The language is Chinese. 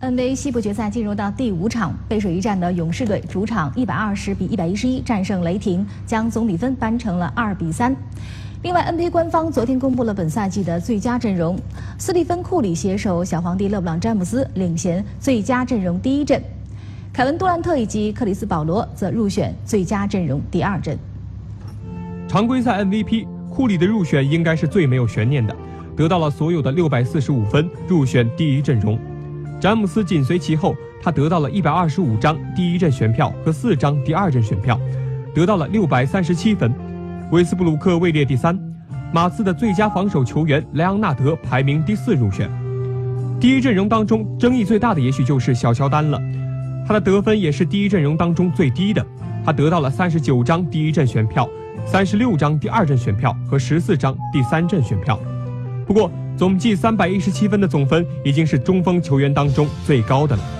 NBA 西部决赛进入到第五场，背水一战的勇士队主场一百二十比一百一十一战胜雷霆，将总比分扳成了二比三。另外，NBA 官方昨天公布了本赛季的最佳阵容，斯蒂芬·库里携手小皇帝勒布朗·詹姆斯领衔最佳阵容第一阵，凯文·杜兰特以及克里斯·保罗则入选最佳阵容第二阵。常规赛 MVP 库里的入选应该是最没有悬念的，得到了所有的六百四十五分，入选第一阵容。詹姆斯紧随其后，他得到了一百二十五张第一阵选票和四张第二阵选票，得到了六百三十七分。威斯布鲁克位列第三，马刺的最佳防守球员莱昂纳德排名第四入选。第一阵容当中争议最大的也许就是小乔丹了，他的得分也是第一阵容当中最低的，他得到了三十九张第一阵选票，三十六张第二阵选票和十四张第三阵选票。不过。总计三百一十七分的总分，已经是中锋球员当中最高的了。